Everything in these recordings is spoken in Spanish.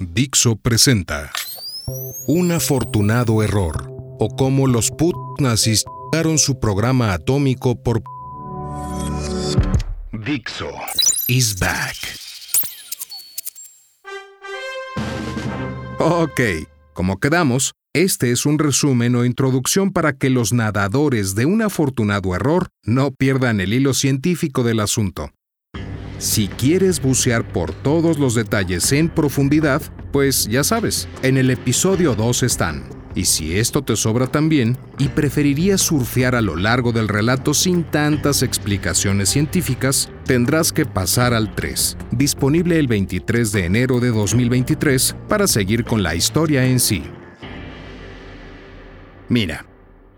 Dixo presenta Un afortunado error o cómo los put nazis daron su programa atómico por Dixo is back. Ok, como quedamos, este es un resumen o introducción para que los nadadores de un afortunado error no pierdan el hilo científico del asunto. Si quieres bucear por todos los detalles en profundidad, pues ya sabes, en el episodio 2 están. Y si esto te sobra también, y preferirías surfear a lo largo del relato sin tantas explicaciones científicas, tendrás que pasar al 3, disponible el 23 de enero de 2023, para seguir con la historia en sí. Mira,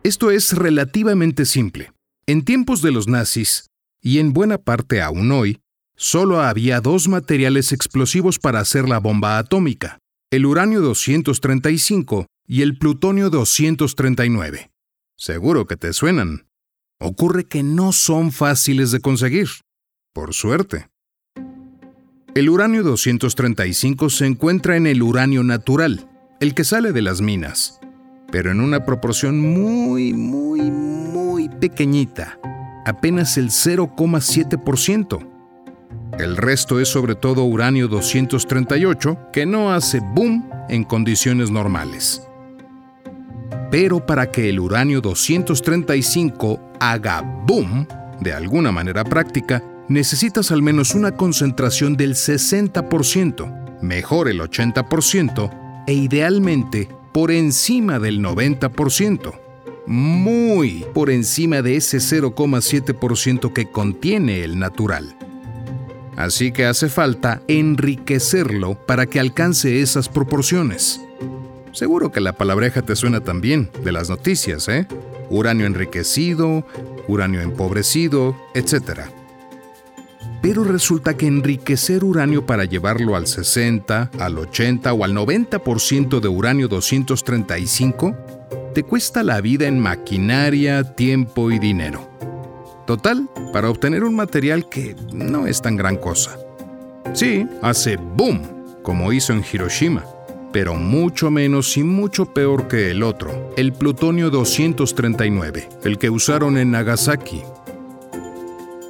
esto es relativamente simple. En tiempos de los nazis, y en buena parte aún hoy, solo había dos materiales explosivos para hacer la bomba atómica, el uranio 235 y el plutonio 239. Seguro que te suenan. Ocurre que no son fáciles de conseguir. Por suerte. El uranio 235 se encuentra en el uranio natural, el que sale de las minas, pero en una proporción muy, muy, muy pequeñita, apenas el 0,7%. El resto es sobre todo uranio 238, que no hace boom en condiciones normales. Pero para que el uranio 235 haga boom, de alguna manera práctica, necesitas al menos una concentración del 60%, mejor el 80%, e idealmente por encima del 90%, muy por encima de ese 0,7% que contiene el natural. Así que hace falta enriquecerlo para que alcance esas proporciones. Seguro que la palabreja te suena también de las noticias, ¿eh? Uranio enriquecido, uranio empobrecido, etc. Pero resulta que enriquecer uranio para llevarlo al 60, al 80 o al 90% de uranio 235 te cuesta la vida en maquinaria, tiempo y dinero. Total, para obtener un material que no es tan gran cosa. Sí, hace boom, como hizo en Hiroshima, pero mucho menos y mucho peor que el otro, el plutonio 239, el que usaron en Nagasaki.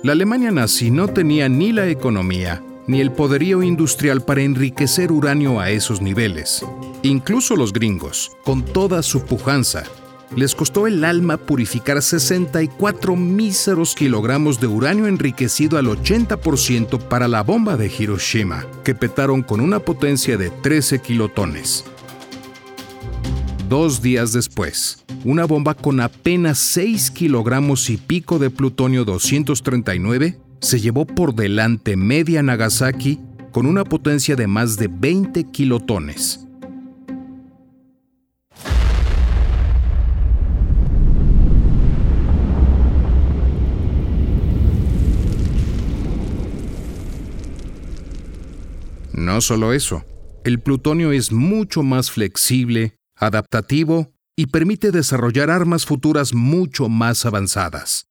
La Alemania nazi no tenía ni la economía ni el poderío industrial para enriquecer uranio a esos niveles. Incluso los gringos, con toda su pujanza, les costó el alma purificar 64 míseros kilogramos de uranio enriquecido al 80% para la bomba de Hiroshima, que petaron con una potencia de 13 kilotones. Dos días después, una bomba con apenas 6 kilogramos y pico de plutonio 239 se llevó por delante media Nagasaki con una potencia de más de 20 kilotones. No solo eso, el plutonio es mucho más flexible, adaptativo y permite desarrollar armas futuras mucho más avanzadas.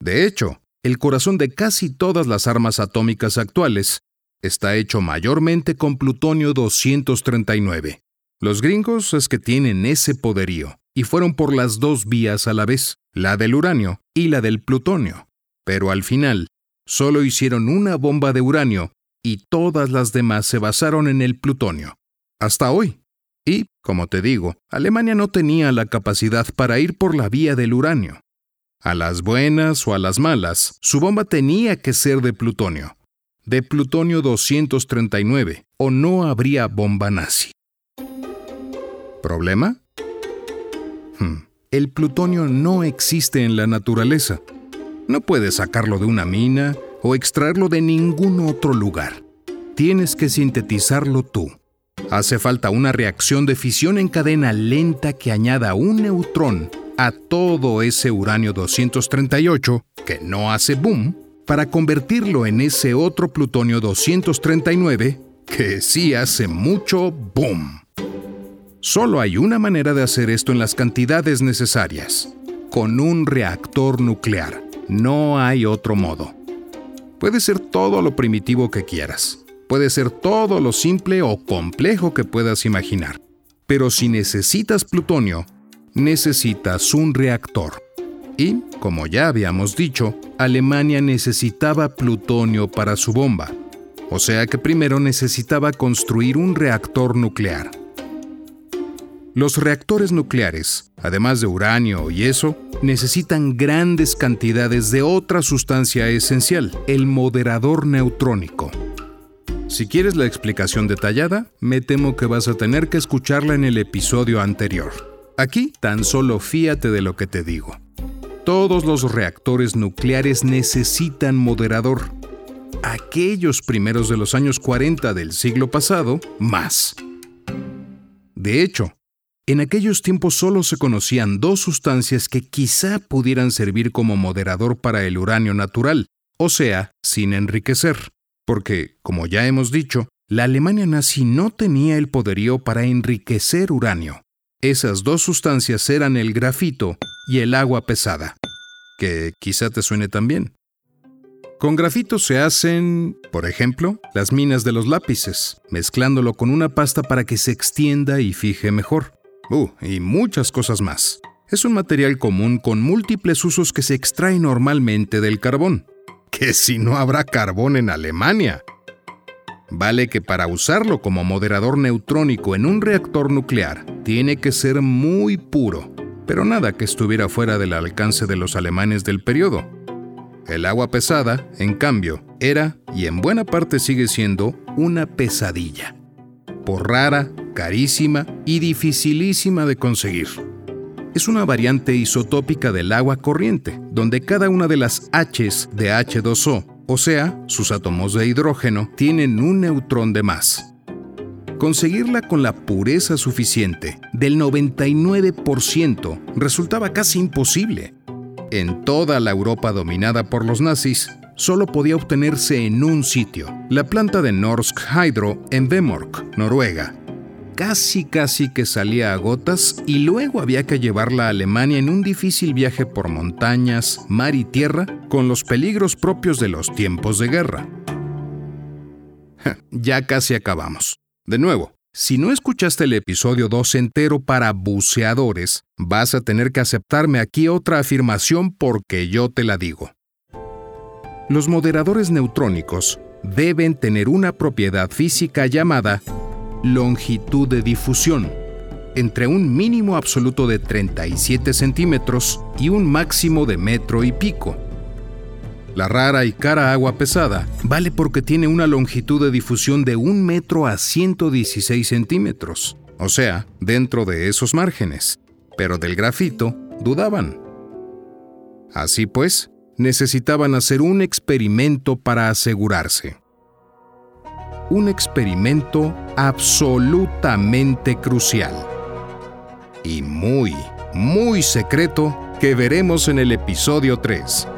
De hecho, el corazón de casi todas las armas atómicas actuales está hecho mayormente con plutonio 239. Los gringos es que tienen ese poderío, y fueron por las dos vías a la vez, la del uranio y la del plutonio. Pero al final, solo hicieron una bomba de uranio y todas las demás se basaron en el plutonio. Hasta hoy. Y, como te digo, Alemania no tenía la capacidad para ir por la vía del uranio. A las buenas o a las malas, su bomba tenía que ser de plutonio, de plutonio 239, o no habría bomba nazi. ¿Problema? Hmm, el plutonio no existe en la naturaleza. No puedes sacarlo de una mina, o extraerlo de ningún otro lugar. Tienes que sintetizarlo tú. Hace falta una reacción de fisión en cadena lenta que añada un neutrón a todo ese uranio 238 que no hace boom para convertirlo en ese otro plutonio 239 que sí hace mucho boom. Solo hay una manera de hacer esto en las cantidades necesarias, con un reactor nuclear. No hay otro modo. Puede ser todo lo primitivo que quieras. puede ser todo lo simple o complejo que puedas imaginar. Pero si necesitas plutonio, necesitas un reactor. Y, como ya habíamos dicho, Alemania necesitaba plutonio para su bomba. O sea que primero necesitaba construir un reactor nuclear. Los reactores nucleares, además de uranio y eso, necesitan grandes cantidades de otra sustancia esencial, el moderador neutrónico. Si quieres la explicación detallada, me temo que vas a tener que escucharla en el episodio anterior. Aquí tan solo fíate de lo que te digo. Todos los reactores nucleares necesitan moderador. Aquellos primeros de los años 40 del siglo pasado, más. De hecho, en aquellos tiempos solo se conocían dos sustancias que quizá pudieran servir como moderador para el uranio natural, o sea, sin enriquecer, porque, como ya hemos dicho, la Alemania nazi no tenía el poderío para enriquecer uranio. Esas dos sustancias eran el grafito y el agua pesada, que quizá te suene también. Con grafito se hacen, por ejemplo, las minas de los lápices, mezclándolo con una pasta para que se extienda y fije mejor. Uh, y muchas cosas más. Es un material común con múltiples usos que se extrae normalmente del carbón. Que si no habrá carbón en Alemania. Vale que para usarlo como moderador neutrónico en un reactor nuclear tiene que ser muy puro, pero nada que estuviera fuera del alcance de los alemanes del periodo. El agua pesada, en cambio, era, y en buena parte sigue siendo, una pesadilla. Por rara, carísima y dificilísima de conseguir. Es una variante isotópica del agua corriente, donde cada una de las H's de H2O, o sea, sus átomos de hidrógeno, tienen un neutrón de más. Conseguirla con la pureza suficiente, del 99%, resultaba casi imposible. En toda la Europa dominada por los nazis, solo podía obtenerse en un sitio, la planta de Norsk Hydro en Vemork, Noruega, casi casi que salía a gotas y luego había que llevarla a Alemania en un difícil viaje por montañas, mar y tierra, con los peligros propios de los tiempos de guerra. ya casi acabamos. De nuevo, si no escuchaste el episodio 2 entero para buceadores, vas a tener que aceptarme aquí otra afirmación porque yo te la digo. Los moderadores neutrónicos deben tener una propiedad física llamada longitud de difusión, entre un mínimo absoluto de 37 centímetros y un máximo de metro y pico. La rara y cara agua pesada vale porque tiene una longitud de difusión de un metro a 116 centímetros, o sea, dentro de esos márgenes, pero del grafito dudaban. Así pues, necesitaban hacer un experimento para asegurarse un experimento absolutamente crucial y muy, muy secreto que veremos en el episodio 3.